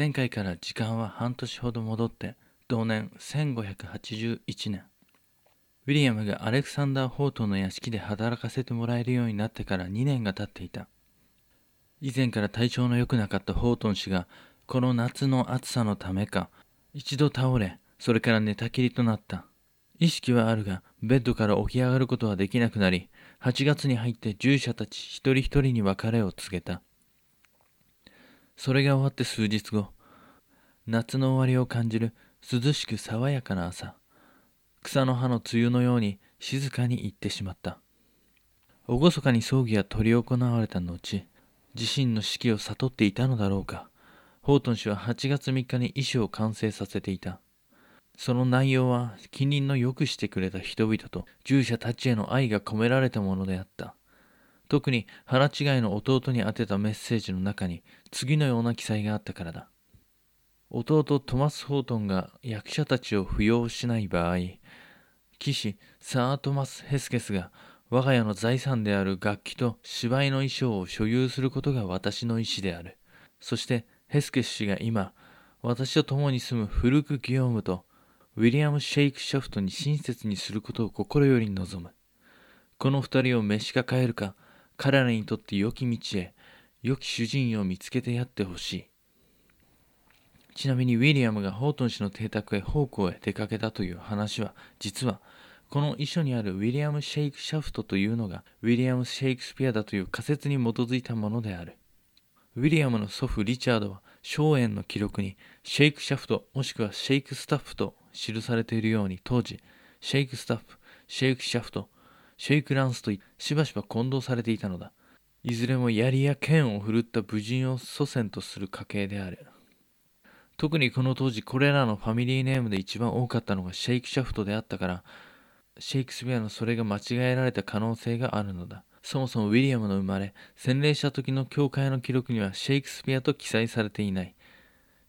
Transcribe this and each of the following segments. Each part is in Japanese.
前回から時間は半年ほど戻って同年1581年。ウィリアムがアレクサンダー・ホートンの屋敷で働かせてもらえるようになってから2年が経っていた。以前から体調の良くなかったホートン氏がこの夏の暑さのためか一度倒れそれから寝たきりとなった。意識はあるがベッドから起き上がることはできなくなり8月に入って従者たち一人一人に別れを告げた。それが終わって数日後夏の終わりを感じる涼しく爽やかな朝草の葉の梅雨のように静かに行ってしまった。厳かに葬儀が執り行われた後自身の死期を悟っていたのだろうか。ホートン氏は8月3日に遺書を完成させていた。その内容は近隣の良くしてくれた人々と従者たちへの愛が込められたものであった。特に腹違いの弟に宛てたメッセージの中に次のような記載があったからだ。弟トマス・ホートンが役者たちを扶養しない場合騎士サー・トマス・ヘスケスが我が家の財産である楽器と芝居の衣装を所有することが私の意思である。そしてヘスケス氏が今私と共に住むフルク・ギオームとウィリアム・シェイク・シャフトに親切にすることを心より望む。この二人を召し抱えるか彼らにとって良き道へ良き主人を見つけてやってほしい。ちなみにウィリアムがホートン氏の邸宅へ奉公へ出かけたという話は実はこの遺書にあるウィリアム・シェイク・シャフトというのがウィリアム・シェイクスピアだという仮説に基づいたものである。ウィリアムの祖父リチャードは荘園の記録にシェイク・シャフトもしくはシェイク・スタッフと記されているように当時シェイク・スタッフシェイク・シャフトシェイク・ランスとしばしば混同されていたのだ。いずれも槍や剣を振るった武人を祖先とする家系である。特にこの当時これらのファミリーネームで一番多かったのがシェイクシャフトであったからシェイクスピアのそれが間違えられた可能性があるのだ。そもそもウィリアムの生まれ洗礼した時の教会の記録にはシェイクスピアと記載されていない。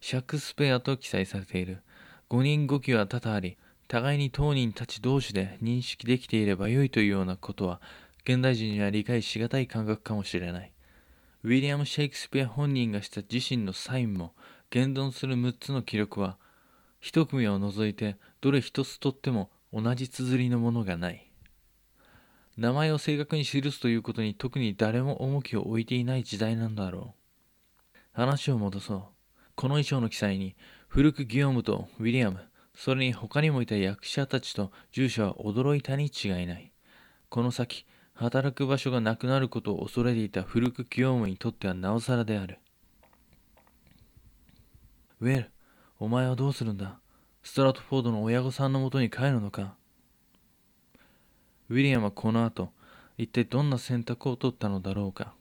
シャックスペアと記載されている。5人5機は多々あり互いに当人たち同士で認識できていればよいというようなことは現代人には理解しがたい感覚かもしれない。ウィリアム・シェイクスピア本人がした自身のサインも現存する6つの記録は一組を除いてどれ一つとっても同じ綴りのものがない。名前を正確に記すということに特に誰も重きを置いていない時代なんだろう。話を戻そう。この衣装の記載に古くギオムとウィリアムそれに他にもいた役者たちと従者は驚いたに違いない。この先働く場所がなくなることを恐れていた古くギオムにとってはなおさらである。ウェル、お前はどうするんだ？ストラトフォードの親御さんのもとに帰るのか？ウィリアムはこの後、一体どんな選択を取ったのだろうか？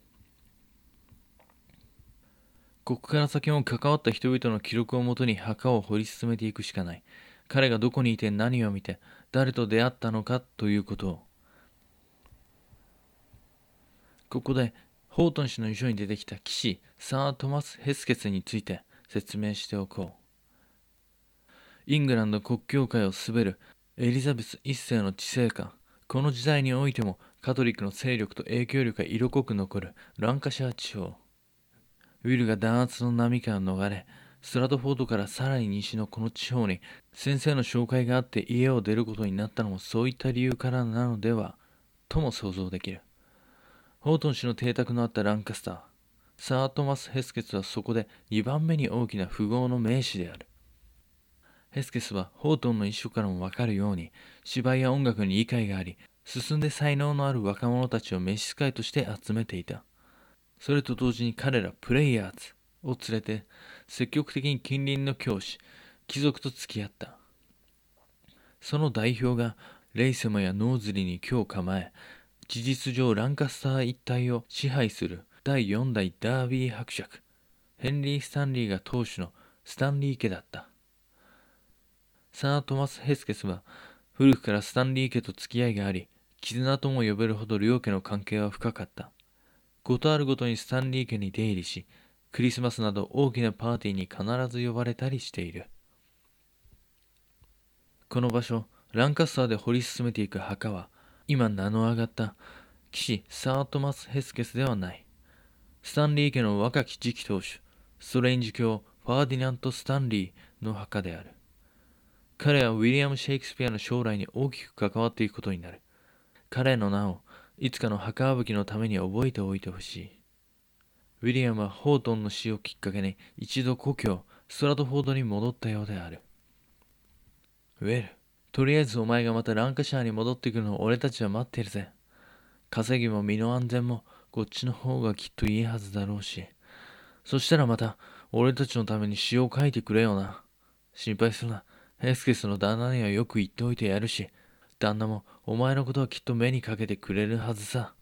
ここから先も関わった人々の記録をもとに墓を掘り進めていくしかない。彼がどこにいて何を見て、誰と出会ったのかということを。ここで、ホートン氏の遺書に出てきた騎士、サー・トマス・ヘスケスについて、説明しておこう。イングランド国教会を滑るエリザベス一世の治世下、この時代においてもカトリックの勢力と影響力が色濃く残るランカシャー地方。ウィルが弾圧の波から逃れ、ストラトフォードからさらに西のこの地方に先生の紹介があって家を出ることになったのもそういった理由からなのではとも想像できる。ホートン氏の邸宅のあったランカスター。サー・トマス・ヘスケスはそこで2番目に大きな富豪の名士である。ヘスケスはホートンの遺書からもわかるように芝居や音楽に理解があり、進んで才能のある若者たちを召使いとして集めていた。それと同時に彼らプレイヤーズを連れて積極的に近隣の教師、貴族と付き合った。その代表がレイセマやノーズリに今日構え、事実上ランカスター一帯を支配する第4代ダービー伯爵ヘンリー・スタンリーが当主のスタンリー家だったサー・トマス・ヘスケスは古くからスタンリー家と付き合いがあり絆とも呼べるほど両家の関係は深かったことあるごとにスタンリー家に出入りしクリスマスなど大きなパーティーに必ず呼ばれたりしているこの場所ランカスターで掘り進めていく墓は今名の上がった騎士サートマス・ヘスケスではないスタンリー家の若き次期当主、ストレンジ教ファーディナント・スタンリーの墓である。彼はウィリアム・シェイクスピアの将来に大きく関わっていくことになる。彼の名をいつかの墓吹きのために覚えておいてほしい。ウィリアムはホートンの死をきっかけに一度故郷ストラトフォードに戻ったようである。ウェル、とりあえずお前がまたランカシャーに戻ってくるのを俺たちは待ってるぜ。稼ぎも身の安全もこっちの方がきっといいはずだろうし。そしたらまた俺たちのために詩を書いてくれよな。心配するな。ヘスケスの旦那にはよく言っておいてやるし、旦那もお前のことはきっと目にかけてくれるはずさ。